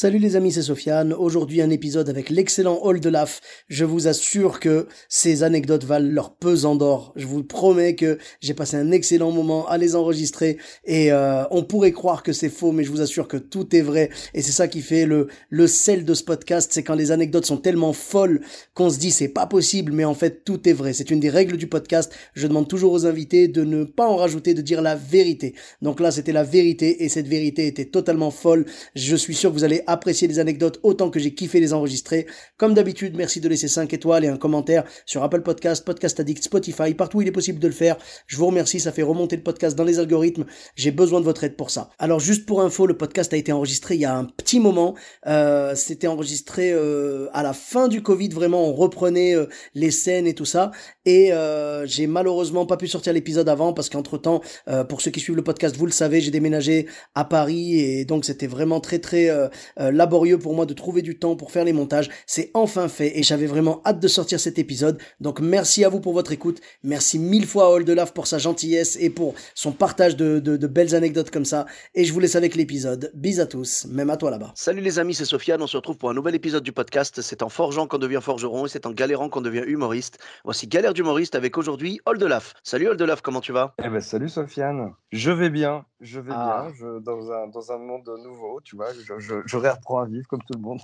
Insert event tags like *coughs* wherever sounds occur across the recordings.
Salut les amis, c'est Sofiane. Aujourd'hui, un épisode avec l'excellent Hall de Laf. Je vous assure que ces anecdotes valent leur pesant d'or. Je vous promets que j'ai passé un excellent moment à les enregistrer et euh, on pourrait croire que c'est faux, mais je vous assure que tout est vrai. Et c'est ça qui fait le, le sel de ce podcast, c'est quand les anecdotes sont tellement folles qu'on se dit c'est pas possible, mais en fait tout est vrai. C'est une des règles du podcast. Je demande toujours aux invités de ne pas en rajouter, de dire la vérité. Donc là, c'était la vérité et cette vérité était totalement folle. Je suis sûr que vous allez apprécier les anecdotes autant que j'ai kiffé les enregistrer. Comme d'habitude, merci de laisser 5 étoiles et un commentaire sur Apple Podcast, Podcast Addict, Spotify, partout où il est possible de le faire. Je vous remercie, ça fait remonter le podcast dans les algorithmes. J'ai besoin de votre aide pour ça. Alors juste pour info, le podcast a été enregistré il y a un petit moment. Euh, C'était enregistré euh, à la fin du Covid, vraiment on reprenait euh, les scènes et tout ça. Et euh, j'ai malheureusement pas pu sortir l'épisode avant parce qu'entre temps, euh, pour ceux qui suivent le podcast, vous le savez, j'ai déménagé à Paris et donc c'était vraiment très très euh, laborieux pour moi de trouver du temps pour faire les montages. C'est enfin fait et j'avais vraiment hâte de sortir cet épisode. Donc merci à vous pour votre écoute. Merci mille fois à Oldelaf pour sa gentillesse et pour son partage de, de, de belles anecdotes comme ça. Et je vous laisse avec l'épisode. Bis à tous, même à toi là-bas. Salut les amis, c'est Sofiane. On se retrouve pour un nouvel épisode du podcast. C'est en forgeant qu'on devient forgeron et c'est en galérant qu'on devient humoriste. Voici Galère d'humoriste avec aujourd'hui Oldelaf. Salut Oldelaf, comment tu vas? Eh ben, salut Sofiane. Je vais bien, je vais Ah. bien. Je, dans, un, dans un monde nouveau, tu vois, je, je, je réapprends à vivre comme tout le monde.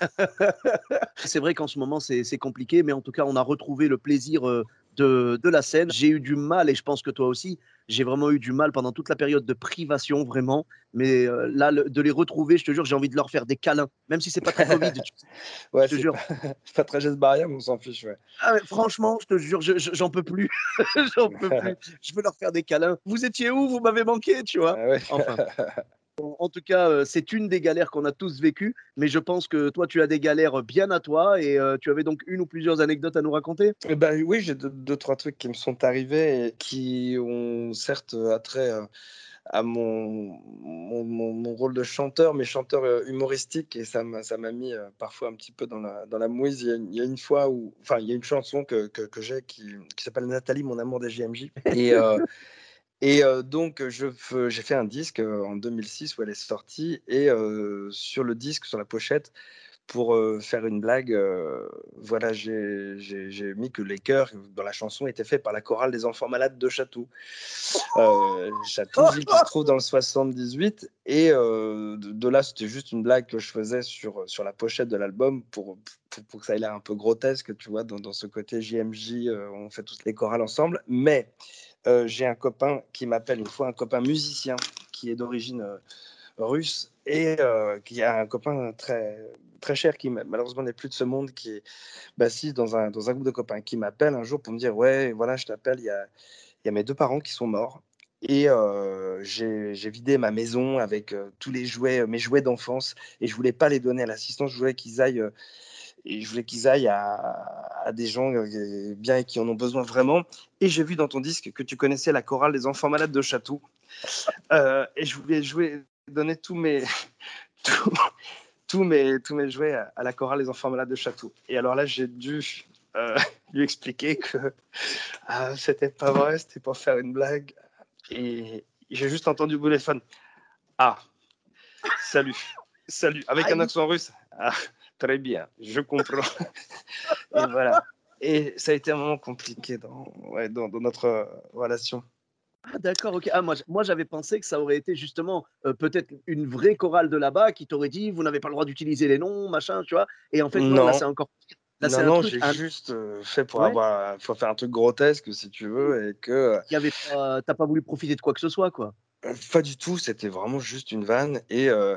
*laughs* C'est vrai qu'en ce moment c'est compliqué, mais en tout cas on a retrouvé le plaisir euh, de, de la scène. J'ai eu du mal et je pense que toi aussi. J'ai vraiment eu du mal pendant toute la période de privation, vraiment. Mais euh, là, le- de les retrouver, je te jure, j'ai envie de leur faire des câlins, même si c'est pas très Covid. tu- *laughs* Ouais, Je te jure. pas, *laughs* c'est pas très geste barrière, mais on s'en fiche. Ouais. Ah, mais franchement, je te jure, je- je- j'en peux plus. j'en peux plus. Je veux leur faire des câlins. Vous étiez où? Vous m'avez manqué, tu vois. Ah ouais. Enfin. En tout cas, euh, c'est une des galères qu'on a tous vécues, mais je pense que toi, tu as des galères bien à toi et euh, tu avais donc une ou plusieurs anecdotes à nous raconter. Eh ben, oui, j'ai deux, deux, trois trucs qui me sont arrivés et qui ont certes attrait euh, à mon, mon, mon- rôle de chanteur, mais chanteur humoristique, et ça m'a mis parfois un petit peu dans la, mouise. Il y, a, une- fois où, enfin, il y a une chanson que, j'ai qui, s'appelle Nathalie, mon amour des JMJ. Et donc, j'ai fait un disque en 2006 où elle est sortie, et sur le disque, sur la pochette, pour faire une blague, voilà, j'ai mis que les chœurs dans la chanson étaient faits par la chorale des enfants malades de Chatou, ville qui se trouve dans le 78. Et de, là, c'était juste une blague que je faisais sur, sur la pochette de l'album pour, pour, que ça ait l'air un peu grotesque, tu vois, dans, dans ce côté JMJ, on fait tous les chorales ensemble. Mais euh, j'ai un copain qui m'appelle une fois, un copain musicien qui est d'origine euh, russe et euh, qui a un copain très très cher qui ma- malheureusement n'est plus de ce monde qui est bassis dans un, dans un groupe de copains qui m'appelle un jour pour me dire ouais voilà je t'appelle il y a, y a mes deux parents qui sont morts. Et j'ai vidé ma maison avec tous les jouets mes jouets d'enfance et je voulais pas les donner à l'assistance. Je voulais qu'ils aillent et je voulais qu'ils aillent à, à des gens euh, bien et qui en ont besoin vraiment. Et j'ai vu dans ton disque que tu connaissais la chorale des enfants malades de Chatou. Euh, et je voulais jouer donner tous mes *laughs* tous, tous mes tous mes jouets à, la chorale des enfants malades de Chatou. Et alors là, j'ai dû euh, *laughs* lui expliquer que ah, c'était pas vrai, c'était pour faire une blague. Et j'ai juste entendu au téléphone Ah, salut, salut, avec un accent russe. Ah, très bien, je comprends. *laughs* Et voilà. Et ça a été un moment compliqué dans, ouais, dans, dans notre euh, relation. Ah, d'accord, ok. Ah, moi, moi j'avais pensé que ça aurait été justement euh, peut-être une vraie chorale de là-bas qui t'aurait dit vous n'avez pas le droit d'utiliser les noms, machin, tu vois. Et en fait, non, là, c'est encore. Là, non, non, j'ai un- juste euh, fait pour Ouais. avoir, faut faire un truc grotesque si tu veux, et que euh, pas- T'as pas voulu profiter de quoi que ce soit, quoi. Euh, Pas du tout, c'était vraiment juste une vanne. Et, euh,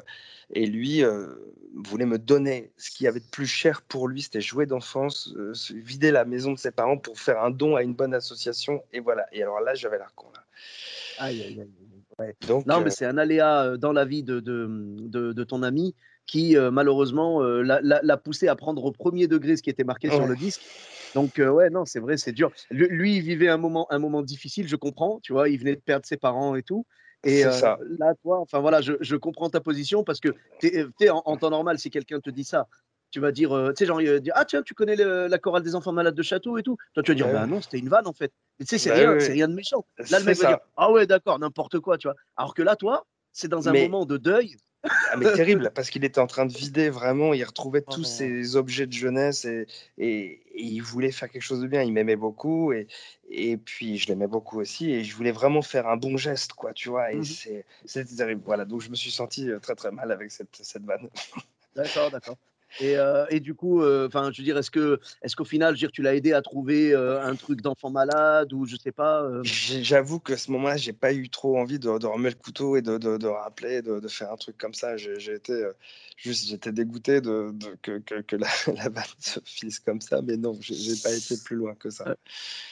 et lui euh, voulait me donner ce qu'il y avait de plus cher pour lui, c'était jouer d'enfance, euh, vider la maison de ses parents pour faire un don à une bonne association. Et voilà. Et alors là, j'avais l'air con. Là. Aïe, aïe, aïe. Donc, non, mais c'est un aléa dans la vie de, de, de, ton ami qui, malheureusement, l'a poussé à prendre au premier degré ce qui était marqué sur le disque. Donc, ouais, non, c'est vrai, c'est dur. Lui, il vivait un moment, un moment difficile, je comprends, tu vois, il venait de perdre ses parents et tout. Et ça. là, toi, enfin voilà, je, je, comprends ta position parce que es, en, en, temps normal, si quelqu'un te dit ça, tu vas dire, tu sais, genre, dire, ah tiens, tu connais la chorale des enfants malades de Château et tout. Toi, tu vas dire, bah non, c'était une vanne en fait. Tu sais, c'est bah rien, c'est rien de méchant. Là, le mec va dire, ah ouais, d'accord, n'importe quoi, tu vois. Alors que là, toi, c'est dans un moment de deuil. Ah, mais *laughs* terrible, parce qu'il était en train de vider vraiment, il retrouvait tous ses objets de jeunesse et, et, il voulait faire quelque chose de bien. Il m'aimait beaucoup et, et puis je l'aimais beaucoup aussi et je voulais vraiment faire un bon geste, quoi, tu vois. Et mmh c'était terrible. Voilà, donc je me suis senti très très mal avec cette, cette vanne. D'accord, d'accord. Et, euh, et, du coup, euh, enfin, je veux dire, est-ce que, est-ce qu'au final, je veux dire, tu l'as aidé à trouver euh, un truc d'enfant malade ou je sais pas J'avoue que ce moment-là, j'ai pas eu trop envie de, de, remettre le couteau et de, de, de rappeler, de, faire un truc comme ça. J'ai été juste, j'étais dégoûté de, que, que, que, la, *laughs* la balle se finisse comme ça, mais non, j'ai pas été plus loin que ça.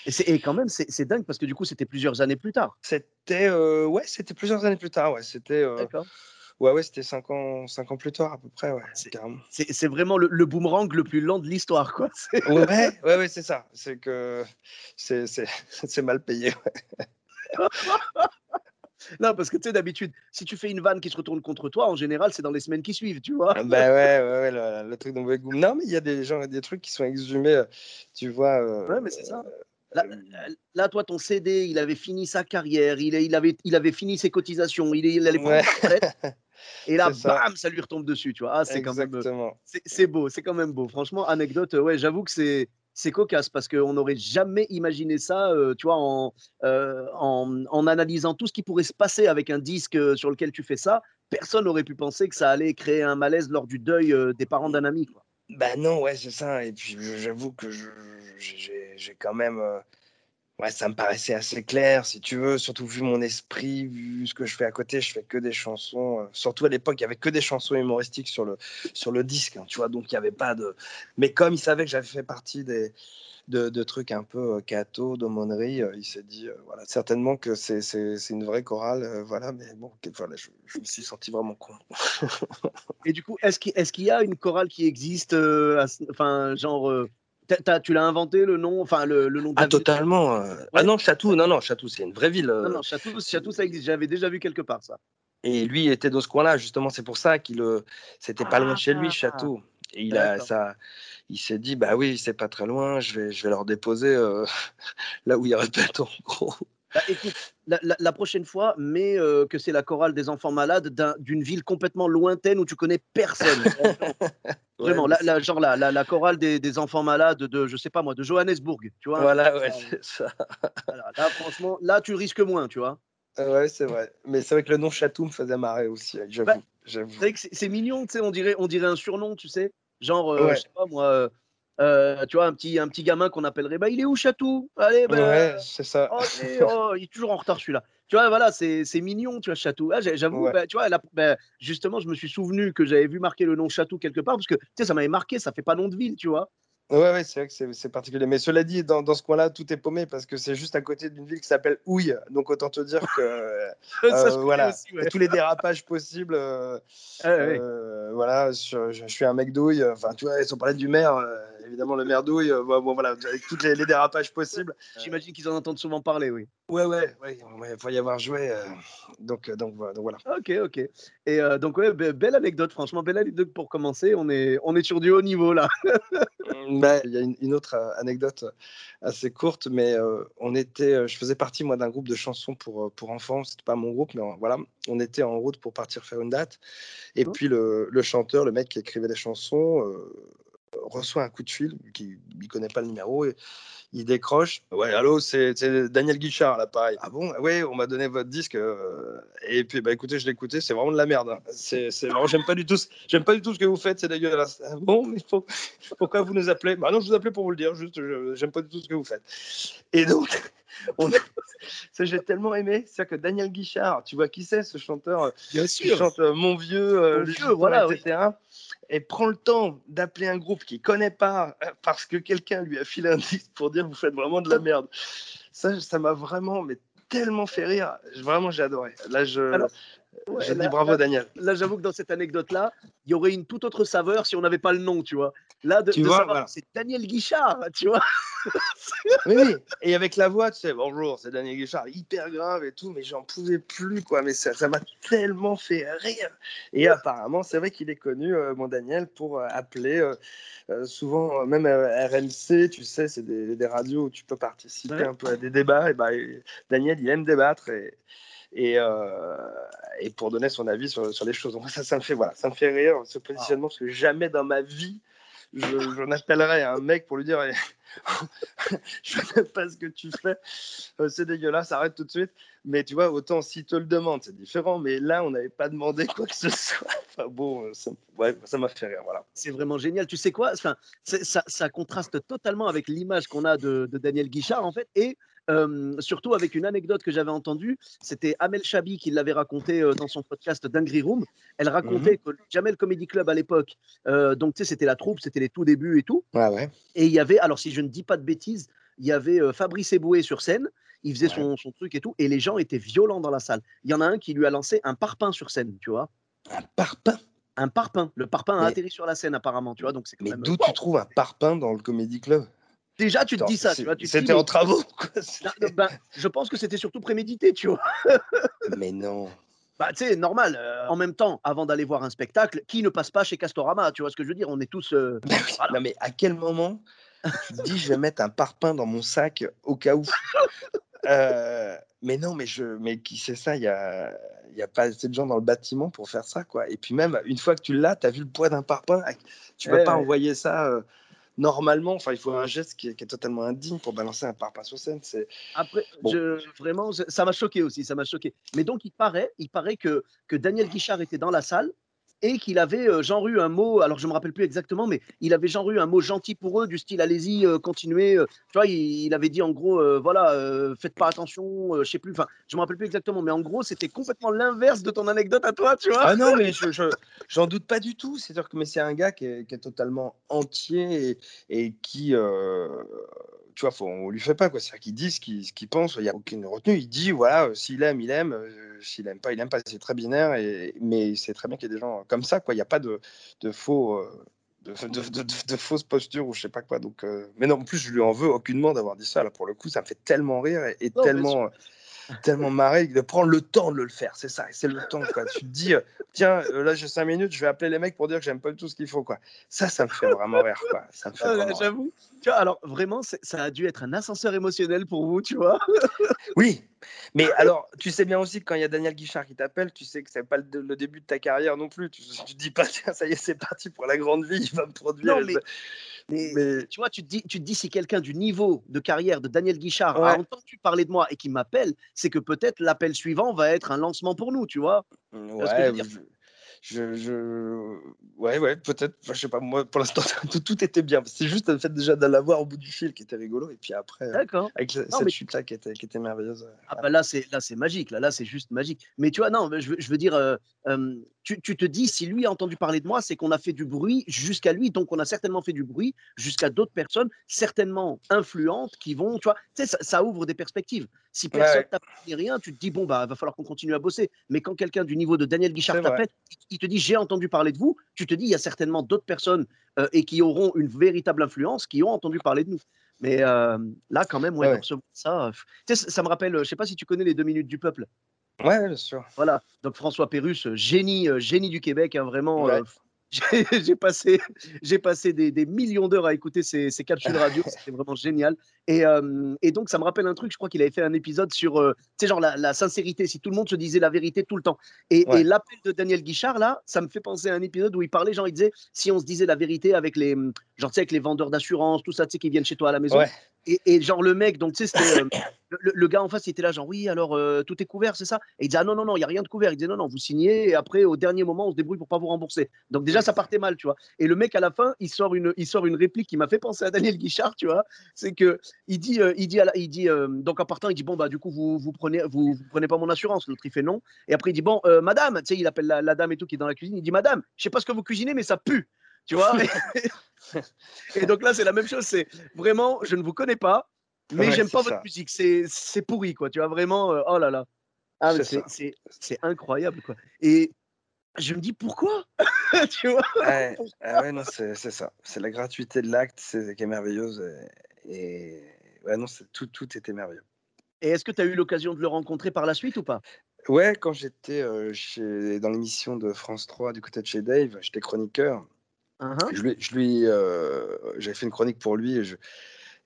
Et, et quand même, c'est dingue parce que du coup, c'était plusieurs années plus tard. C'était, ouais, c'était plusieurs années plus tard, ouais. C'était. D'accord. Ouais, ouais, c'était 5 ans, cinq ans plus tard à peu près, ouais. C'est vraiment le, le, boomerang le plus lent de l'histoire, quoi. *laughs* Ouais, ouais, ouais c'est ça. C'est que c'est *laughs* mal payé. *laughs* non, parce que tu sais, d'habitude, si tu fais une vanne qui se retourne contre toi, en général, c'est dans les semaines qui suivent, tu vois. bah ouais, ouais, ouais le, truc de goût. Non, mais il y a des gens, des trucs qui sont exhumés, euh, tu vois. Euh, ouais, mais c'est ça. Euh, là, toi, ton CD, il avait fini sa carrière, il, il, avait, il avait fini ses cotisations, il, il allait prendre ouais. *laughs* Et là, bam, ça lui retombe dessus, tu vois. Ah, c'est quand même. C'est beau, c'est quand même beau. Franchement, anecdote, ouais, j'avoue que c'est c'est cocasse parce qu'on n'aurait jamais imaginé ça, euh, tu vois, en, euh, en, en, analysant tout ce qui pourrait se passer avec un disque euh, sur lequel tu fais ça. Personne n'aurait pu penser que ça allait créer un malaise lors du deuil des parents d'un ami. Quoi. Bah non, ouais, c'est ça. Et puis j'avoue que j'ai quand même ouais, ça me paraissait assez clair, si tu veux, surtout vu mon esprit, vu ce que je fais à côté, je fais que des chansons. Euh, surtout à l'époque, il y avait que des chansons humoristiques sur le, sur le disque, hein, tu vois, donc il n'y avait pas de. Mais comme il savait que j'avais fait partie des, de, de, trucs un peu euh, cato, d'aumônerie, euh, il s'est dit, voilà, certainement que c'est une vraie chorale, voilà, mais bon, voilà, je, je, me suis senti vraiment con. *laughs* Et du coup, est-ce qu'il est qu'il y a une chorale qui existe, enfin, genre tu l'as inventé le nom, enfin le, le nom. Ah totalement. Euh. Ah non, Chatou, non non, Chatou, c'est une vraie ville. Non non, Chatou ça existe. J'avais déjà vu quelque part ça. Et lui était dans ce coin-là, justement, c'est pour ça qu'il, c'était pas loin de chez lui, ah. Château. Et il a ça, il s'est dit bah oui, c'est pas très loin, je vais, je vais leur déposer euh, *laughs* là où il répète en gros. Bah, écoute, la, prochaine fois, mais euh, que c'est la chorale des enfants malades d'une ville complètement lointaine où tu connais personne. *laughs* Vraiment, la, genre la, la, chorale des, des, enfants malades de, je sais pas moi, de Johannesburg, tu vois. Voilà, ouais, c'est ça. là, franchement, là, tu risques moins, tu vois. Ouais, c'est vrai. Mais c'est vrai que le nom Chatou me faisait marrer aussi, j'avoue. Bah, c'est mignon, tu sais, on dirait, on dirait un surnom, tu sais. Genre, euh, je sais pas moi, euh, tu vois, un petit, un petit gamin qu'on appellerait, bah, il est où Chatou? Allez, bah, ouais, c'est ça. Oh, *laughs* oh, il est toujours en retard celui-là. Tu vois, voilà, c'est mignon, tu vois, Chatou. Ah, J'avoue, bah, tu vois, bah, justement, je me suis souvenu que j'avais vu marquer le nom Chatou quelque part, parce que, tu sais, ça m'avait marqué, ça fait pas nom de ville, tu vois. Ouais, ouais c'est vrai que c'est particulier. Mais cela dit, dans, dans ce coin-là, tout est paumé parce que c'est juste à côté d'une ville qui s'appelle Houille. Donc autant te dire que *laughs* euh, voilà, tous les dérapages possibles. Euh, ah euh, voilà, je, je, suis un mec douille. Enfin, tu vois, ils ont parlé du maire évidemment le merdouille, euh, bon, voilà, avec tous les, dérapages possibles. J'imagine qu'ils en entendent souvent parler, oui. Ouais, ouais, ouais, il faut y avoir joué. Euh, donc, euh, donc, voilà. Ok, ok. Et donc, ouais, belle anecdote, franchement, belle anecdote pour commencer. On est, on est sur du haut niveau, là. *laughs* bah, il y a une, autre anecdote assez courte, mais on était, je faisais partie, moi, d'un groupe de chansons pour, pour enfants. C'était pas mon groupe, mais voilà, on était en route pour partir faire une date. Et mmh. puis, le, le, chanteur, le mec qui écrivait les chansons, reçoit un coup de fil, qui ne connaît pas le numéro, et il décroche. Ouais, allô, c'est Daniel Guichard, là, pareil. Ah bon? Oui, on m'a donné votre disque. Euh, et puis, bah, écoutez, je l'ai écouté, c'est vraiment de la merde. Hein. C'est vraiment, j'aime pas, du tout, pas du tout ce que vous faites, c'est dégueulasse. Ah bon, mais faut, pourquoi vous nous appelez? Bah non, je vous appelais pour vous le dire, juste, j'aime pas du tout ce que vous faites. Et donc, on *laughs* ça j'ai tellement aimé, c'est que Daniel Guichard, tu vois qui c'est ce chanteur euh, Bien sûr. chante euh, Mon vieux, vieux voilà, etc et prend le temps d'appeler un groupe qu'il connaît pas euh, parce que quelqu'un lui a filé un disque pour dire vous faites vraiment de la merde. Ça, ça m'a vraiment mais tellement fait rire. Vraiment, j'ai adoré. Là, je, je dis bravo, Daniel. Là, j'avoue que dans cette anecdote-là, il y aurait une toute autre saveur si on n'avait pas le nom, tu vois. Là, de, tu vois, c'est Daniel Guichard, tu vois. *laughs* oui, oui, et avec la voix, tu sais, bonjour, c'est Daniel Guichard, hyper grave et tout, mais j'en pouvais plus, quoi. Mais ça m'a tellement fait rire. Et apparemment, c'est vrai qu'il est connu, euh, mon Daniel, pour euh, appeler euh, souvent, même RMC, tu sais, c'est des, radios où tu peux participer un peu à des débats. Et bah, Daniel, il aime débattre et et, euh, et pour donner son avis sur, sur les choses. Donc ça, ça me fait voilà, ça me fait rire ce positionnement parce que jamais dans ma vie je, je n'appellerai un mec pour lui dire *laughs* je sais pas ce que tu fais, euh, c'est dégueulasse, arrête tout de suite. Mais tu vois, autant s'il te le demande, c'est différent. Mais là, on n'avait pas demandé quoi que ce soit. Enfin bon, euh, ça, ouais, m'a fait rire. Voilà. C'est vraiment génial. Tu sais quoi? Enfin, ça, ça, contraste totalement avec l'image qu'on a de, de, Daniel Guichard, en fait. Et surtout avec une anecdote que j'avais entendue, c'était Amel Chabi qui l'avait raconté dans son podcast Dingry Room. Elle mmh racontait que jamais le Comedy Club à l'époque, donc tu sais, c'était la troupe, c'était les tout débuts et tout. Ouais, ouais. Et il y avait, alors si je ne dis pas de bêtises, il y avait Fabrice Eboué sur scène, il faisait son, son, truc et tout, et les gens étaient violents dans la salle. Il y en a un qui lui a lancé un parpaing sur scène, tu vois. Un parpaing? Un parpaing. Le parpaing a atterri sur la scène apparemment, tu vois. Donc c'est mais d'où tu trouves un parpaing dans le Comedy Club? Déjà, tu te dis ça. C'était en travaux. *laughs* Ben, je pense que c'était surtout prémédité, tu vois. *laughs* mais non. Bah, tu sais, normal. Euh, en même temps, avant d'aller voir un spectacle, qui ne passe pas chez Castorama Tu vois ce que je veux dire On est tous. Euh, *laughs* non, mais à quel moment tu te dis je vais mettre un parpaing dans mon sac au cas où? Euh, Mais non, mais je, mais qui sait ça Il y a, y a pas assez de gens dans le bâtiment pour faire ça, quoi. Et puis même une fois que tu l'as, tu as vu le poids d'un parpaing. Tu vas pas envoyer ça normalement, enfin, il faut un geste qui est, totalement indigne pour balancer un parpaing sur scène. C'est après, vraiment, ça m'a choqué aussi, ça m'a choqué. Mais donc, il paraît, il paraît que que Daniel Guichard était dans la salle et qu'il avait euh, genre eu un mot, alors je me rappelle plus exactement, mais il avait genre eu un mot gentil pour eux, du style allez-y, euh, continuez. Euh. tu vois, il, avait dit en gros, voilà, faites pas attention, je sais plus, enfin, je me rappelle plus exactement, mais en gros, c'était complètement l'inverse de ton anecdote à toi, tu vois. Ah non, mais je, j'en doute pas du tout. C'est-à-dire que c'est un gars qui est, totalement entier et qui tu vois, faut, on lui fait pas quoi. C'est-à-dire qu'il dit ce qu'il pense, il n'y a aucune retenue. Il dit, voilà, euh, s'il aime, il aime, euh, s'il aime pas, il aime pas. C'est très binaire, et, mais c'est très bien qu'il y ait des gens comme ça, quoi. Il n'y a pas de, de faux. Euh, de, de, de, fausses postures ou je sais pas quoi. Donc, mais non, en plus, je lui en veux aucunement d'avoir dit ça. Là, pour le coup, ça me fait tellement rire et, tellement tellement marré de prendre le temps de le faire. C'est ça, c'est le temps. Quoi. Tu te dis, euh, tiens, euh, là j'ai cinq minutes, je vais appeler les mecs pour dire que j'aime pas tout ce qu'il faut. Quoi. Ça, ça me fait vraiment rire. Quoi. Ça me fait ah, J'avoue. alors vraiment, ça a dû être un ascenseur émotionnel pour vous, tu vois. *laughs* oui, mais alors, tu sais bien aussi que quand il y a Daniel Guichard qui t'appelle, tu sais que c'est pas le, début de ta carrière non plus. Tu, tu te dis pas, *laughs* tiens, ça y est, c'est parti pour la grande vie, il va me produire. Non, mais... Mais, tu vois, tu te dis, tu te dis si quelqu'un du niveau de carrière de Daniel Guichard a entendu parler de moi et qui m'appelle, c'est que peut-être l'appel suivant va être un lancement pour nous, tu vois? Ouais, je, je, ouais, ouais, peut-être. je sais pas, moi, pour l'instant, *laughs* tout, tout, était bien. C'est juste le fait déjà de l'avoir au bout du fil qui était rigolo. Et puis après, euh, avec cette chute-là qui était, qui était merveilleuse. Ah, bah là, c'est, là, c'est magique. Là, là, c'est juste magique. Mais tu vois, non, je, je veux dire, euh, tu, tu, te dis, si lui a entendu parler de moi, c'est qu'on a fait du bruit jusqu'à lui. Donc, on a certainement fait du bruit jusqu'à d'autres personnes, certainement influentes, qui vont, tu vois, ça, ouvre des perspectives. Si personne dit rien, tu te dis, bon, bah, va falloir qu'on continue à bosser. Mais quand quelqu'un du niveau de Daniel Guichard t'appelle, il te dit j'ai entendu parler de vous, tu te dis il y a certainement d'autres personnes euh, et qui auront une véritable influence qui ont entendu parler de nous. Mais euh, là, quand même, ouais, ça, ça me rappelle, je sais pas si tu connais les deux minutes du peuple. Ouais, bien sûr. Voilà, donc François Pérus, génie, euh, génie du Québec, hein, vraiment *laughs* j'ai passé, j'ai passé des, des millions d'heures à écouter ces, ces capsules radio, *laughs* c'était vraiment génial. Et, euh, et, donc, ça me rappelle un truc, je crois qu'il avait fait un épisode sur, euh, tu sais, genre la, la, sincérité, si tout le monde se disait la vérité tout le temps. Et, et l'appel de Daniel Guichard, là, ça me fait penser à un épisode où il parlait, genre, il disait, si on se disait la vérité avec les, genre, tu sais, avec les vendeurs d'assurance, tout ça, tu sais, qui viennent chez toi à la maison. Et, genre, le mec, donc, tu sais, c'était. Euh, le, gars en face, il était là, genre, oui, alors euh, tout est couvert, c'est ça? Et il disait, ah non, non, non, il n'y a rien de couvert. Il disait, non, non, vous signez, et après, au dernier moment, on se débrouille pour pas vous rembourser. Donc, déjà, ça partait mal, tu vois. Et le mec, à la fin, il sort une, il sort une réplique qui m'a fait penser à Daniel Guichard, tu vois. C'est que il dit, euh, il dit, il dit donc en partant, il dit, bon, bah, du coup, vous, vous prenez, vous, prenez pas mon assurance. L'autre, il fait non. Et après, il dit, bon, madame, tu sais, il appelle la, dame et tout qui est dans la cuisine. Il dit, madame, je sais pas ce que vous cuisinez, mais ça pue. Tu vois *laughs* *laughs* et donc là, c'est la même chose. C'est vraiment, je ne vous connais pas mais j'aime pas votre musique. C'est pourri, quoi. Tu vois, vraiment, oh là là. Ah, c'est incroyable, quoi. Et je me dis pourquoi *laughs* tu vois ouais, ah ouais, non, c'est ça. C'est la gratuité de l'acte qui est merveilleuse. Et, ouais, non, tout, tout était merveilleux. Et est-ce que tu as eu l'occasion de le rencontrer par la suite ou pas? Ouais, quand j'étais chez dans l'émission de France 3 du côté de chez Dave, j'étais chroniqueur. Uh-huh. Je lui, je lui j'avais fait une chronique pour lui et, je,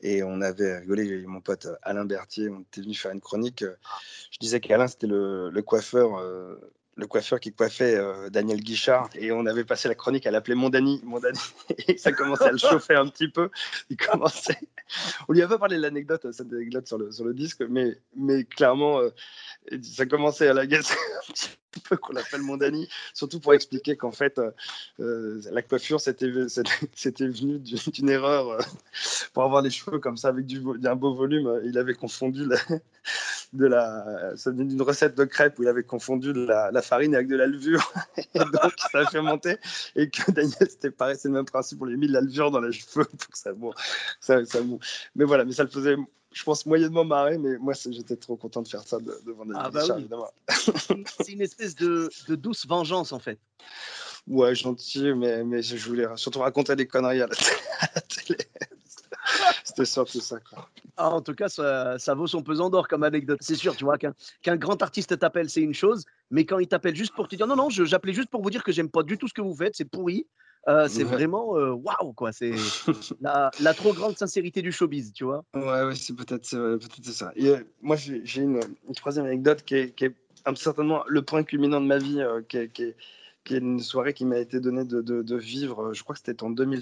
et on avait rigolé. Mon pote Alain Berthier, on était venu faire une chronique. Ah. Je disais qu'Alain c'était le, le coiffeur le coiffeur qui coiffait euh, Daniel Guichard et on avait passé la chronique à l'appeler Mondani, Mondani *laughs* et ça commençait à le chauffer un petit peu. Il commençait. On lui a pas parlé de l'anecdote, cette anecdote sur le, sur le disque, mais, mais clairement, euh, ça commençait à l'agacer *laughs* un petit peu qu'on l'appelle Mondani, surtout pour expliquer qu'en fait, euh, la coiffure, c'était venu d'une erreur pour avoir les cheveux comme ça avec du, un beau volume. Il avait confondu la, de la, ça venait d'une recette de crêpes où il avait confondu de la, farine avec de la levure. *laughs* et donc, ça a monter. Et que Daniel, c'était pareil, c'est le même principe. On lui a mis de la levure dans les cheveux pour que ça, bon, ça, ça Mais voilà, mais ça le faisait, je pense, moyennement marrer. Mais moi, j'étais trop content de faire ça devant Daniel ah bah évidemment. c'est une espèce de, de, douce vengeance, en fait. Ouais, gentil, mais, mais je voulais surtout raconter des conneries à la, télé. *laughs* C'était surtout ça, quoi. Ah, en tout cas, ça, ça, vaut son pesant d'or comme anecdote. C'est sûr, tu vois, qu'un grand artiste t'appelle, c'est une chose, mais quand il t'appelle juste pour te dire non, non, j'appelais juste pour vous dire que j'aime pas du tout ce que vous faites, c'est pourri. Euh, c'est vraiment euh, waouh, quoi. C'est *laughs* la, la, trop grande sincérité du showbiz, tu vois. Ouais, ouais, c'est peut-être peut ça. Et, euh, moi, j'ai une, une, troisième anecdote qui est, qui est, certainement le point culminant de ma vie, qui est, qui, est, qui, est, une soirée qui m'a été donnée de, de, de, vivre. Je crois que c'était en 2000.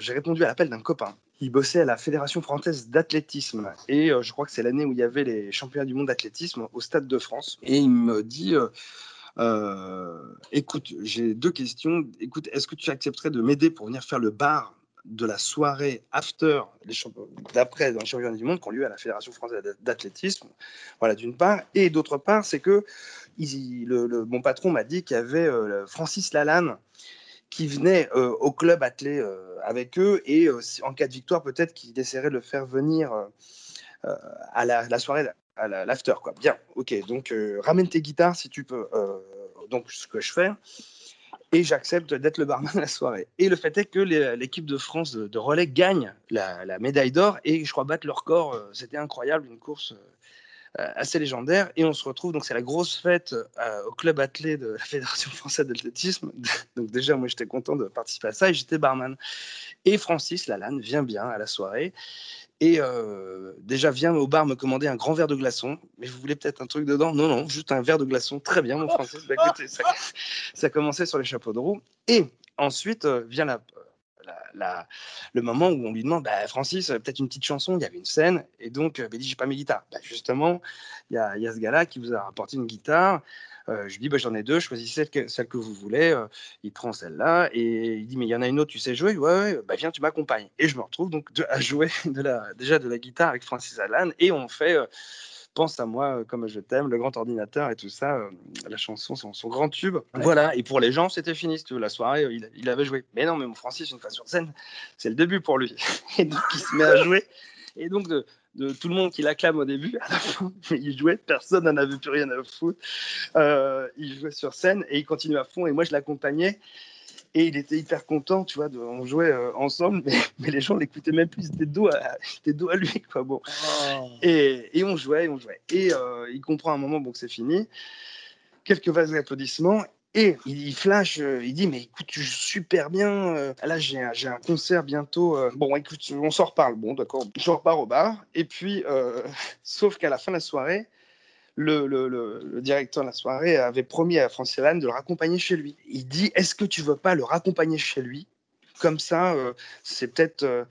J'ai répondu à l'appel d'un copain. Il bossait à la Fédération française d'athlétisme. Et euh, je crois que c'est l'année où il y avait les championnats du monde d'athlétisme au Stade de France. Et il me dit... Euh, euh, écoute, j'ai deux questions. Écoute, est-ce que tu accepterais de m'aider pour venir faire le bar de la soirée after d'après dans les championnats du monde qui ont lieu à la Fédération française d'athlétisme? Voilà, d'une part. Et d'autre part, c'est que le, mon patron m'a dit qu'il y avait Francis Lalanne qui venait au club attelé avec eux et en cas de victoire, peut-être qu'il essaierait de le faire venir à la, la soirée à l'after. quoi. Bien, ok. Donc, euh, ramène tes guitares si tu peux. Euh, donc, ce que je fais. Et j'accepte d'être le barman à la soirée. Et le fait est que l'équipe de France de, relais gagne la, médaille d'or et je crois battre leur. Euh, c'était incroyable, une course assez légendaire. Et on se retrouve, donc c'est la grosse fête au club attelé de la Fédération française d'athlétisme. *laughs* donc déjà, moi, j'étais content de participer à ça et j'étais barman. Et Francis Lalanne vient bien à la soirée et euh, déjà, viens au bar me commander un grand verre de glaçon. Mais vous voulez peut-être un truc dedans? Non, non, juste un verre de glaçon. Très bien, mon français. Bah, ça, ça commençait sur les chapeaux de roue. Et ensuite euh, vient la, le moment où on lui demande bah, Francis, peut-être une petite chanson. Il y avait une scène. Et donc, il dit J'ai pas mes guitares. Bah, justement, il y a, ce gars-là qui vous a apporté une guitare. Euh, je lui dis, bah, j'en ai deux, choisissez celle que, vous voulez. Euh, il prend celle-là et il dit, mais il y en a une autre, tu sais jouer? Ouais, ouais, bah, viens, tu m'accompagnes. Et je me retrouve donc à jouer déjà de la guitare avec Francis Alan et on fait euh, Pense à moi comme je t'aime, le grand ordinateur et tout ça, la chanson, son, son grand tube. Voilà, et pour les gens, c'était fini, la soirée, il, il, avait joué. Mais non, mais mon Francis, une fois sur scène, c'est le début pour lui. *laughs* Et donc, il se met à *laughs* jouer. Et donc, de, de tout le monde qui l'acclame au début, à la fin, *laughs* il jouait, personne n'en avait plus rien à foutre. Euh, il jouait sur scène et il continuait à fond et moi je l'accompagnais. Et il était hyper content, tu vois, de, on jouait euh, ensemble, mais, *laughs* les gens l'écoutaient même plus, c'était dos, à, dos à lui, quoi. Bon. Oh. Et, et, on jouait, on jouait. Et euh, il comprend à un moment bon, que c'est fini. Quelques vases d'applaudissements. Et il flash, euh, il dit mais écoute, tu joues super bien. Là j'ai un, un, concert bientôt. Bon écoute, on s'en reparle. Bon d'accord, je repars au bar. Et puis, *laughs* sauf qu'à la fin de la soirée, le, le, le, directeur de la soirée avait promis à Francis Lalanne de le raccompagner chez lui. Il dit est-ce que tu veux pas le raccompagner chez lui? Comme ça, c'est peut-être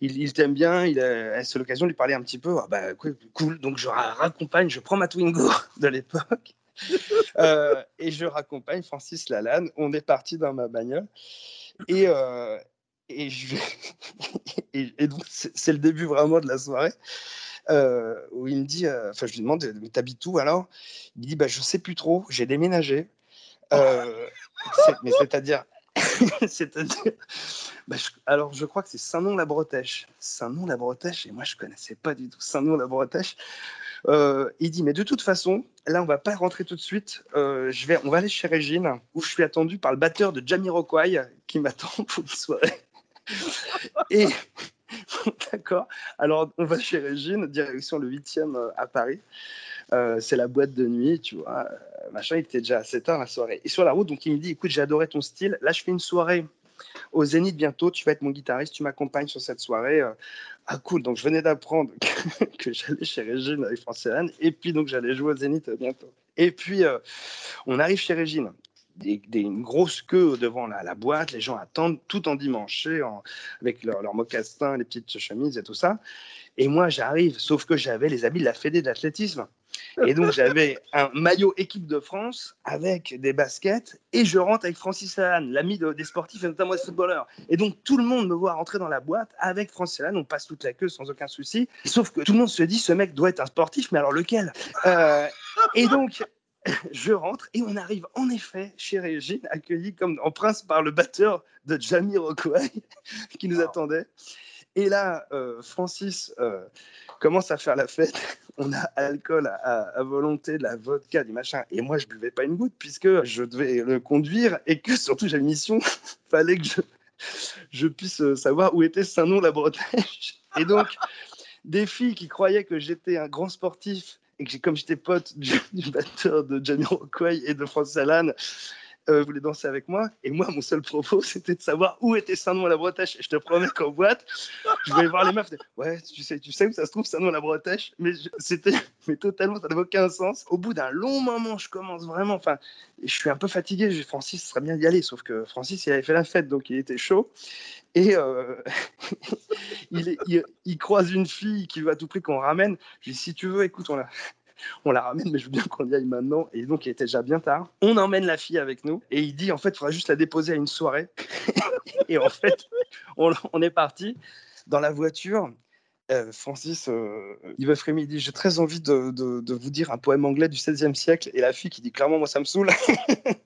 il, t'aime bien, il c'est l'occasion de lui parler un petit peu. Ah bah, cool, donc je raccompagne, je prends ma Twingo *laughs* de l'époque *laughs* euh, et je raccompagne Francis Lalanne. On est parti dans ma bagnole et, euh, et, je... *laughs* et, donc c'est le début vraiment de la soirée. Euh, où il me dit, enfin je lui demande, t'habites où alors? Il me dit, bah, je sais plus trop, j'ai déménagé. mais c'est-à-dire, *laughs* C'est-à-dire, bah, alors je crois que c'est Saint-Nom-la-Bretèche. Saint-Nom-la-Bretèche, et moi je connaissais pas du tout Saint-Nom-la-Bretèche. Euh, il dit, mais de toute façon, là on va pas rentrer tout de suite. Euh, je vais, on va aller chez Régine, où je suis attendu par le batteur de Jamiroquai qui m'attend pour une soirée. et *laughs* d'accord. Alors on va chez Régine, direction le 8e euh, à Paris. Euh, c'est la boîte de nuit, tu vois. Euh, machin, il était déjà assez tard la soirée. Et sur la route, donc il me dit, écoute, j'ai adoré ton style. Là, je fais une soirée au Zénith bientôt. Tu vas être mon guitariste, tu m'accompagnes sur cette soirée. Ah cool. Donc je venais d'apprendre *laughs* que, j'allais chez Régine avec Francine et puis donc j'allais jouer au Zénith bientôt. Et puis on arrive chez Régine. Des, une grosse queue devant la, boîte, les gens attendent tout en dimanche, avec leurs leur mocassins, les petites chemises et tout ça. Et moi, j'arrive, sauf que j'avais les habits de la Fédé d'athlétisme. Et donc, *laughs* j'avais un maillot équipe de France avec des baskets et je rentre avec Francis Lalanne, l'ami des sportifs et notamment des footballeurs. Et donc, tout le monde me voit rentrer dans la boîte avec Francis Lalanne. On passe toute la queue sans aucun souci. Sauf que tout le monde se dit, ce mec doit être un sportif, mais alors lequel? Euh, Et donc, *coughs* je rentre et on arrive en effet chez Régine, accueilli comme en prince par le batteur de Jamie Rockway *laughs* qui nous attendait. Et là, euh, Francis euh, commence à faire la fête. *laughs* On a alcool à, volonté, de la vodka, du machin. Et moi, je buvais pas une goutte puisque je devais le conduire et que surtout j'avais une mission. *laughs* fallait que je, puisse savoir où était Saint-Nom la Bretèche. Et donc, des filles qui croyaient que j'étais un grand sportif et que comme j'étais pote du, *laughs* batteur de Jamie Rockway et de Francis Allan, euh, voulait danser avec moi. Et moi, mon seul propos, *laughs* c'était de savoir où était Saint-Nom la Bretèche. Et je te promets qu'en boîte, je voulais voir les meufs. Ouais, tu sais, tu sais où ça se trouve, Saint-Nom la Bretèche. Mais c'était, mais totalement, ça n'avait aucun sens. Au bout d'un long moment, je commence vraiment. Enfin, je suis un peu fatigué. J'ai Francis, ce serait bien d'y aller. Sauf que Francis, il avait fait la fête, donc il était chaud. Et euh, *laughs* il, il, croise une fille qui veut à tout prix qu'on ramène. Je lui dis, si tu veux, écoute, on l'a on la ramène, mais je veux bien qu'on y aille maintenant. Et donc, il était déjà bien tard. On emmène la fille avec nous et il dit en fait, il faudra juste la déposer à une soirée. *laughs* et en fait, on, est parti dans la voiture. Euh, Francis, euh, il veut frémir, il dit J'ai très envie de, de, vous dire un poème anglais du XVIe siècle. Et la fille qui dit Clairement, moi, ça me saoule. *laughs*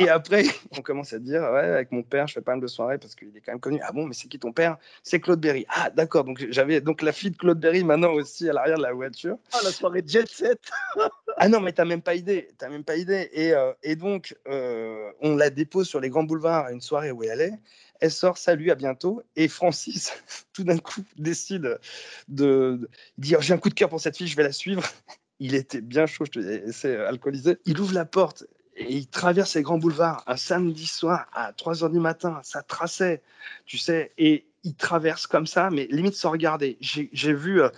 et après, *laughs* on commence à dire, ouais, avec mon père, je fais pas mal de soirées parce qu'il est quand même connu. Ah bon, mais c'est qui ton père? C'est Claude Berry. Ah d'accord, donc j'avais donc la fille de Claude Berry maintenant aussi à l'arrière de la voiture. Ah la soirée jet set. *laughs* ah non, mais t'as même pas idée, t'as même pas idée. Et, euh, et donc euh, on la dépose sur les grands boulevards à une soirée où elle est. Elle sort, salut, à bientôt. Et Francis, *laughs* tout d'un coup, décide de, dire j'ai un coup de cœur pour cette fille, je vais la suivre. Il était bien chaud, je te dis, c'est alcoolisé. Il ouvre la porte et il traverse les grands boulevards un samedi soir à 3 h du matin, ça traçait, tu sais, et il traverse comme ça, mais limite sans regarder. J'ai vu euh,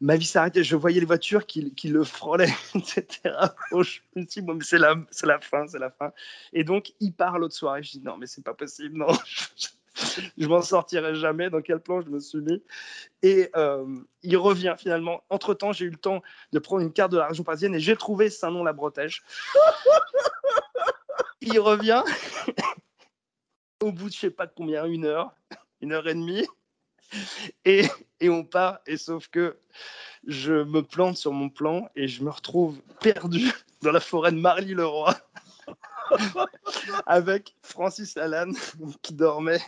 ma vie s'arrêter, je voyais les voitures qui, le frôlaient, *laughs* etc. je me dit, bon, mais c'est la, la fin, c'est la fin. Et donc, il part l'autre soirée. Je dis, non, mais c'est pas possible, non. *laughs* je m'en sortirai jamais. Dans quel plan je me suis mis Et euh, il revient finalement. Entre temps, j'ai eu le temps de prendre une carte de la région parisienne et j'ai trouvé Saint-Nom-la-Bretèche. *laughs* il revient *laughs* au bout de je sais pas combien, une heure, une heure et demie. Et, et, on part, et sauf que je me plante sur mon plan et je me retrouve perdu *laughs* dans la forêt de Marly-le-Roi avec Francis Alan qui dormait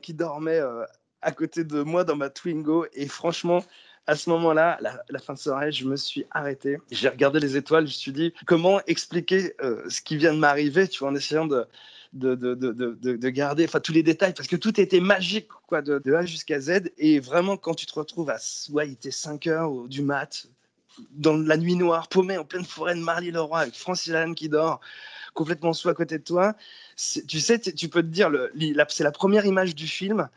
qui dormait euh, à côté de moi dans ma Twingo. Et franchement, à ce moment-là, la, fin de soirée, je me suis arrêté. J'ai regardé les étoiles. Je me suis dit, comment expliquer euh, ce qui vient de m'arriver, tu en essayant de, de, de, de, garder tous les détails, parce que tout était magique, quoi, de, A jusqu'à Z. Et vraiment, quand tu te retrouves à, ouais, il était 5 heures du mat, dans la nuit noire, paumé en pleine forêt de Marly-le-Roi, avec Francis Allen qui dort, complètement sous à côté de toi. Tu sais, tu peux te dire, c'est la première image du film.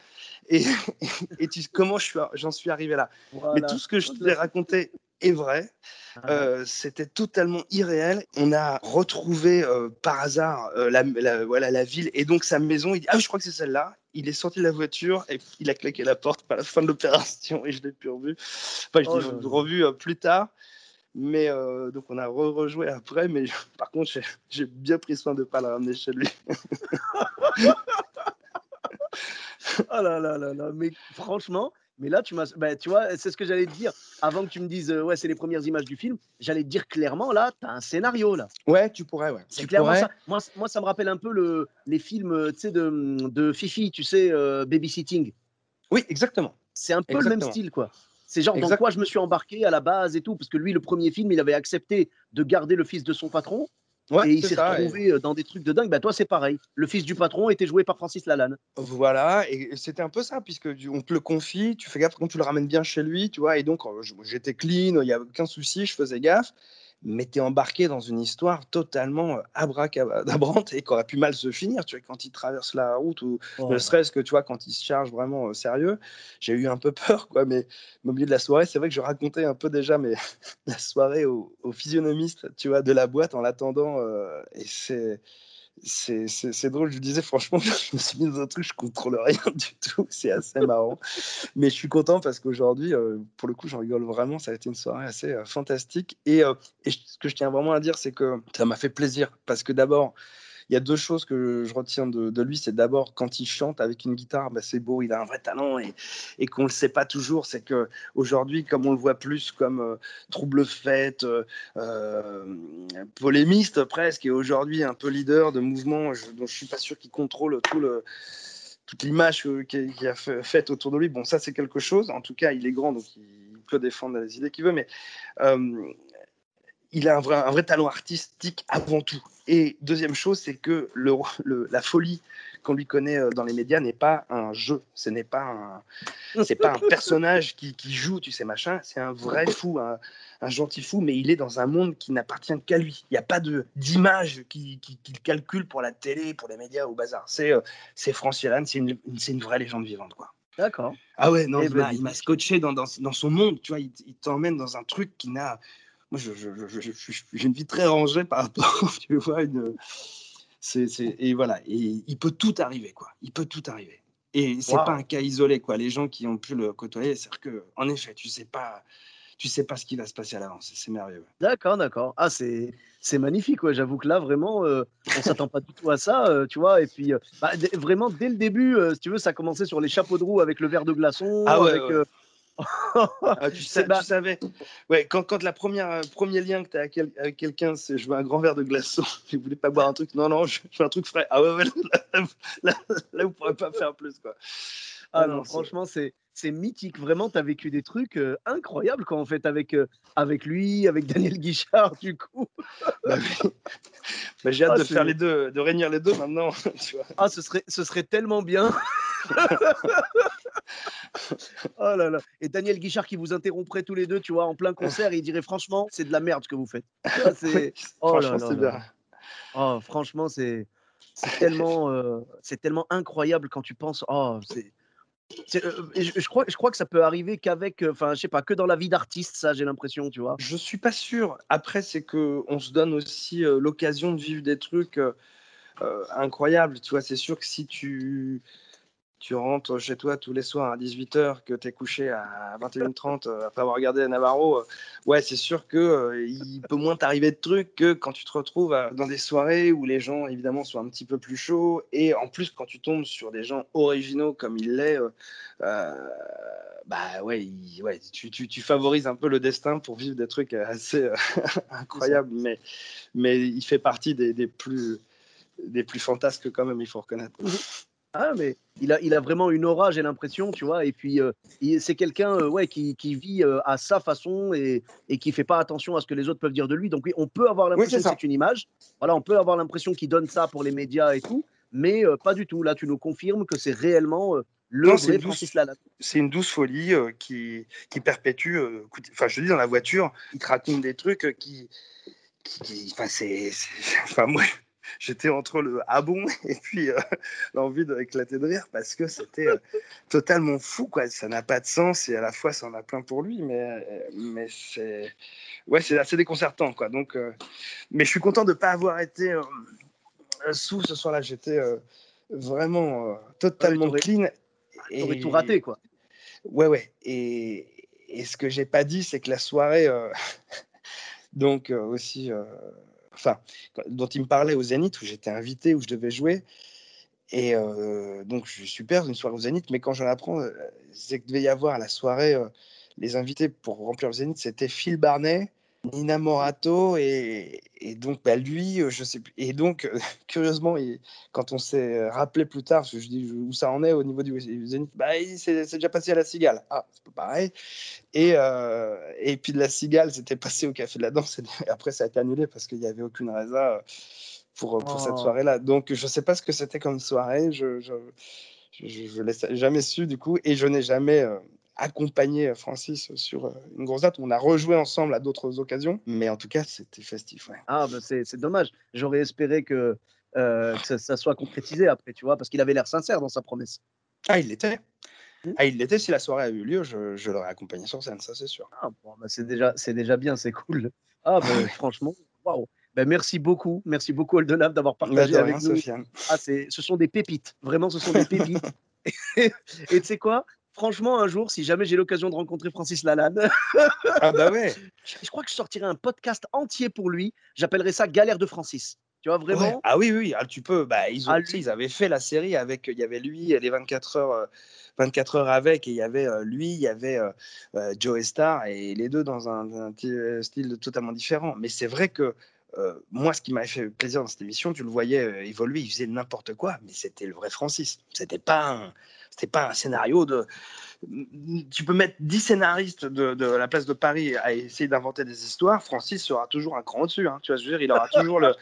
Et, *laughs* et tu, comment j'en suis, suis arrivé là. Mais tout ce que je t'ai raconté est vrai. Euh, c'était totalement irréel. On a retrouvé euh, par hasard euh, la, voilà, la ville et donc sa maison. Il dit Ah, je crois que c'est celle-là. Il est sorti de la voiture et il a claqué la porte à la fin de l'opération et je l'ai plus revu. Enfin, je l'ai oh revu plus tard. Mais donc on a re rejoué après. Mais *laughs* par contre, j'ai bien pris soin de ne pas la ramener chez lui. oh *laughs* là là là là. Mais franchement, mais là, tu m'as, bah, tu vois, c'est ce que j'allais te dire. Avant que tu me dises, ouais, c'est les premières images du film, j'allais te dire clairement, là, tu as un scénario, là. Ouais, tu pourrais, ouais. C'est clairement ça. Moi, moi, ça me rappelle un peu le, les films, tu sais, de, de Fifi, tu sais, Babysitting. Oui, exactement. C'est un peu le même style, quoi. C'est genre dans quoi je me suis embarqué à la base et tout, parce que lui, le premier film, il avait accepté de garder le fils de son patron et il s'est retrouvé euh, dans des trucs de dingue. Bah, toi, c'est pareil. Le fils du patron était joué par Francis Lalanne. Voilà, et c'était un peu ça, puisque on te le confie, tu fais gaffe quand tu le ramènes bien chez lui, tu vois. Et donc, euh, j'étais clean, il n'y a aucun souci, je faisais gaffe mais tu es embarqué dans une histoire totalement euh, abracadabrante et qui aurait pu mal se finir. Tu vois, quand il traverse la route ou ne serait-ce que tu vois, quand il se charge vraiment au sérieux, j'ai eu un peu peur, quoi. Mais au milieu de la soirée, c'est vrai que je racontais un peu déjà mais, *laughs* la soirée au, physionomiste, tu vois, de la boîte en l'attendant. Euh, et c'est c'est drôle. Je lui disais, franchement, *laughs* je me suis mis dans un truc, je contrôle rien *laughs* du tout. C'est assez marrant. Mais je suis content parce qu'aujourd'hui, euh, pour le coup, j'en rigole vraiment. Ça a été une soirée assez euh, fantastique. Et, euh, et, ce que je tiens vraiment à dire, c'est que ça m'a fait plaisir. Parce que d'abord, il y a deux choses que je retiens de, lui. C'est d'abord quand il chante avec une guitare, bah, c'est beau, il a un vrai talent et, qu'on ne le sait pas toujours. C'est que aujourd'hui, comme on le voit plus comme euh, trouble fête, euh, euh, polémiste presque, et aujourd'hui un peu leader de mouvement je, dont je suis pas sûr qu'il contrôle tout le toute l'image qu'il a faite autour de lui. Bon, ça, c'est quelque chose. En tout cas, il est grand, donc il peut défendre les idées qu'il veut. Mais il a un vrai, un vrai talent artistique avant tout. Et deuxième chose, c'est que le, la folie qu'on lui connaît euh, dans les médias n'est pas un jeu, ce n'est pas un, c'est pas un personnage qui, qui, joue, tu sais machin. C'est un vrai fou, un, gentil fou, mais il est dans un monde qui n'appartient qu'à lui. Il n'y a pas de d'image qu'il qui, calcule pour la télé, pour les médias au bazar. C'est euh, c'est c'est une, une vraie légende vivante, quoi. D'accord. Ah ouais, non, eh ben, il m'a scotché dans, dans, dans, son monde, tu vois, il, il t'emmène dans un truc qui n'a moi, j'ai une vie très rangée par rapport, *laughs* tu vois, une, c'est, et voilà, et il peut tout arriver, quoi. Il peut tout arriver. Et c'est pas un cas isolé, quoi. Les gens qui ont pu le côtoyer, c'est que, en effet, tu sais pas, tu sais pas ce qui va se passer à l'avance. C'est merveilleux. D'accord, d'accord. Ah, c'est, c'est magnifique, ouais. J'avoue que là, vraiment, euh, on s'attend pas du tout à ça, euh, tu vois. Et puis, euh, bah, vraiment, dès le début, si tu veux, ça commençait sur les chapeaux de roue avec le verre de glaçon, ah avec, ah, tu, *laughs* savais. Ouais, quand, quand la première euh, premier lien que tu as avec, quelqu'un, c'est je veux un grand verre de glaçon. Je *laughs* voulais pas boire un truc? Non, non, je, veux un truc frais. Ah ouais, ouais là, là, là, vous pourrez pas faire plus quoi. Ah, ah non, franchement, c'est c'est mythique. Vraiment, tu as vécu des trucs euh, incroyables quand en fait avec, euh, avec lui, avec *laughs* Daniel Guichard, du coup. *laughs* bah, bah J'ai hâte ah, de faire les deux, de réunir les deux maintenant. *laughs* Tu vois. Ah, ce serait, ce serait tellement bien. oh là là. Et Daniel Guichard qui vous interromprait tous les deux, tu vois, en plein concert, il dirait franchement, c'est de la merde ce que vous faites. C'est... Oh là là. Oh, franchement, c'est c'est tellement, euh, c'est tellement incroyable quand tu penses. Oh, c'est, euh, je, crois, je crois que ça peut arriver qu'avec, euh, enfin, je sais pas, que dans la vie d'artiste, ça, j'ai l'impression, tu vois. Je suis pas sûr. Après, c'est que on se donne aussi l'occasion de vivre des trucs incroyables. Tu vois, c'est sûr que si tu tu rentres chez toi tous les soirs à 18h, que tu es couché à 21h30 euh, après avoir regardé Navarro, euh, ouais, c'est sûr que euh, il peut moins t'arriver de trucs que quand tu te retrouves dans des soirées où les gens, évidemment, sont un petit peu plus chauds. Et en plus, quand tu tombes sur des gens originaux comme il l'est, bah ouais, ouais tu, tu, tu, favorises un peu le destin pour vivre des trucs assez *laughs* incroyables. Mais, mais il fait partie des, des plus des plus fantasques quand même, il faut reconnaître. Ah, mais il a, il a vraiment une aura, j'ai l'impression, tu vois. Et puis, euh, c'est quelqu'un euh, ouais, qui, qui vit euh, à sa façon et, et qui fait pas attention à ce que les autres peuvent dire de lui. Donc, oui, on peut avoir l'impression que c'est une image. Voilà, on peut avoir l'impression qu'il donne ça pour les médias et tout, mais pas du tout. Là, tu nous confirmes que c'est réellement le non, vrai Francis Lalanne. C'est une douce folie qui, qui perpétue. Enfin, je dis dans la voiture, il te raconte des trucs qui. qui, enfin, c'est. *laughs* Enfin, moi j'étais entre le ah bon et puis euh, *laughs* l'envie d'éclater de rire parce que c'était euh, totalement fou quoi. Ça n'a pas de sens et à la fois ça en a plein pour lui, mais euh, mais c'est ouais c'est assez déconcertant quoi. Donc mais je suis content de pas avoir été sous ce soir-là. J'étais vraiment totalement clean. Et tout raté quoi. Ouais ouais et et ce que j'ai pas dit c'est que la soirée *laughs* donc aussi enfin, dont il me parlait au Zénith, où j'étais invité, où je devais jouer. Et euh, donc, je suis super, une soirée au Zénith, mais quand j'en apprends, euh, c'est qu'il devait y avoir la soirée, euh, les invités pour remplir le Zénith, c'était Phil Barnet, Nina Morato et, donc bah, lui, euh, je sais plus. Et donc, euh, *laughs* curieusement, quand on s'est rappelé plus tard, je dis où ça en est au niveau du Zénith, bah, c'est déjà passé à la Cigale. Ah, c'est pas pareil. Et, euh, et puis de la Cigale, c'était *laughs* passé au Café de la Danse. Et *laughs* après, ça a été annulé parce qu'il n'y avait aucune raison pour, pour cette oh. soirée-là. Donc, je sais pas ce que c'était comme soirée. Je, je, je, l'ai jamais su du coup, et je n'ai jamais accompagné Francis sur euh, une grosse date. On a rejoué ensemble à d'autres occasions, mais en tout cas, c'était festif. Ah, bah c'est dommage. J'aurais espéré que, euh, ça, soit concrétisé après, tu vois, parce qu'il avait l'air sincère dans sa promesse. Ah, il l'était. Mmh. Ah, il l'était. Si la soirée a eu lieu, je, l'aurais accompagné sur scène, ça c'est sûr. Ah, bon, bah c'est déjà, déjà bien, c'est cool. Ah, bah, franchement, waouh. Ben, merci beaucoup, merci beaucoup Oldelab d'avoir partagé avec nous. Sofiane. Ah, ce sont des pépites, vraiment, ce sont des pépites. *laughs* et tu sais quoi? Franchement, un jour, si jamais j'ai l'occasion de rencontrer Francis Lalanne, ah bah ouais. *laughs* je, crois que je sortirai un podcast entier pour lui. J'appellerai ça Galère de Francis. Tu vois, vraiment Ah oui, oui, ah, tu peux. Bah, ils, ont, ah, ils avaient fait la série avec. Il y avait lui, les 24 heures. 24 euh, heures avec, et il y avait euh, lui, il y avait euh, Joe Star, et les deux dans un, style totalement différent. Mais c'est vrai que moi, ce qui m'avait fait plaisir dans cette émission, tu le voyais évoluer, il faisait n'importe quoi, mais c'était le vrai Francis. C'était pas pas un scénario de. Tu peux mettre 10 scénaristes de, la place de Paris à essayer d'inventer des histoires. Francis sera toujours un cran dessus. Hein, tu dire, il aura toujours le.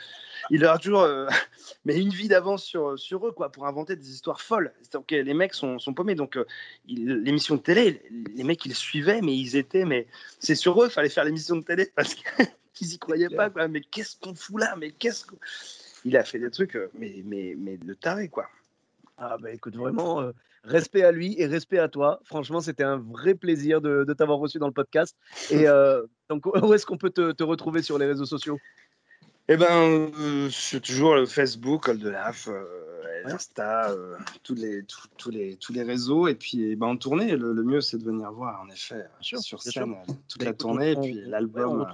Il aura toujours, euh, *laughs* mais une vie d'avance sur, sur eux, quoi, pour inventer des histoires folles. Donc, les mecs sont, sont paumés. Donc, euh, l'émission de télé, les mecs, ils suivaient, mais ils étaient, mais c'est sur eux, fallait faire l'émission de télé parce qu'ils y croyaient pas, quoi. Mais qu'est-ce qu'on fout là? Mais qu'est-ce Il a fait des trucs, euh, mais, mais, mais de taré, quoi. Ah, bah écoute, vraiment, respect à lui et respect à toi. Franchement, c'était un vrai plaisir de, t'avoir reçu dans le podcast. Et *laughs* euh, donc, *laughs* où est-ce qu'on peut te, retrouver sur les réseaux sociaux? Eh ben, euh, c'est toujours le Facebook, Oldolaf, euh, Insta, tous, les, tous, les, tous les réseaux. Et puis, eh ben, en tournée, le, mieux, c'est de venir voir, en effet, sur scène, toute la tournée, et puis l'album.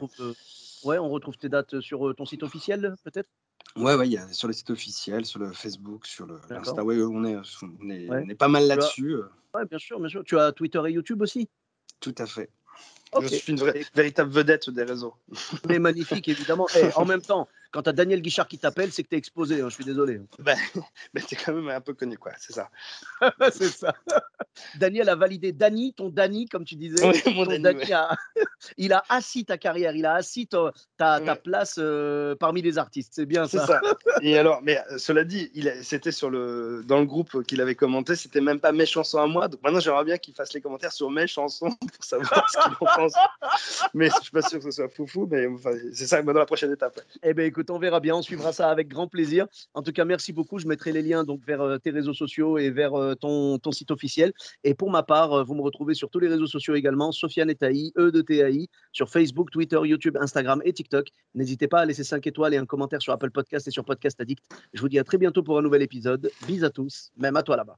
Ouais, on retrouve tes dates sur ton site officiel, peut-être? Ouais, ouais, y a sur le site officiel, sur le Facebook, sur le Insta, ouais, on est, on est, on est pas mal là-dessus. Ouais, bien sûr, bien sûr. Tu as Twitter et YouTube aussi? Tout à fait. Je suis une véritable vedette des réseaux. *laughs* Mais magnifique, évidemment. Et en même temps, quand tu as Daniel Guichard qui t'appelle, c'est que tu es exposé. Hein, je suis désolé. Ben, *laughs* ben tu es quand même un peu connu, quoi. C'est ça. *laughs* c'est ça. Daniel a validé Dani, ton Dani, comme tu disais. Oui, mon Dani, il a assis ta carrière, il a assis ta, ta, place euh, parmi les artistes. C'est bien ça. ça. Et alors, mais euh, cela dit, c'était sur le, dans le groupe qu'il avait commenté, c'était même pas mes chansons à moi. Donc maintenant, j'aimerais bien qu'il fasse les commentaires sur mes chansons pour savoir ce qu'il en pense. *laughs* Mais je suis pas sûr que ce soit foufou, mais c'est ça dans la prochaine étape. Eh bien, écoute, on verra bien. On suivra ça avec grand plaisir. En tout cas, merci beaucoup. Je mettrai les liens donc vers euh, tes réseaux sociaux et vers euh, ton, ton, site officiel. Et pour ma part, euh, vous me retrouvez sur tous les réseaux sociaux également. Sofiane Etaï, E de TAI, sur Facebook, Twitter, YouTube, Instagram et TikTok. N'hésitez pas à laisser 5 étoiles et un commentaire sur Apple Podcast et sur Podcast Addict. Je vous dis à très bientôt pour un nouvel épisode. Bis à tous, même à toi là-bas.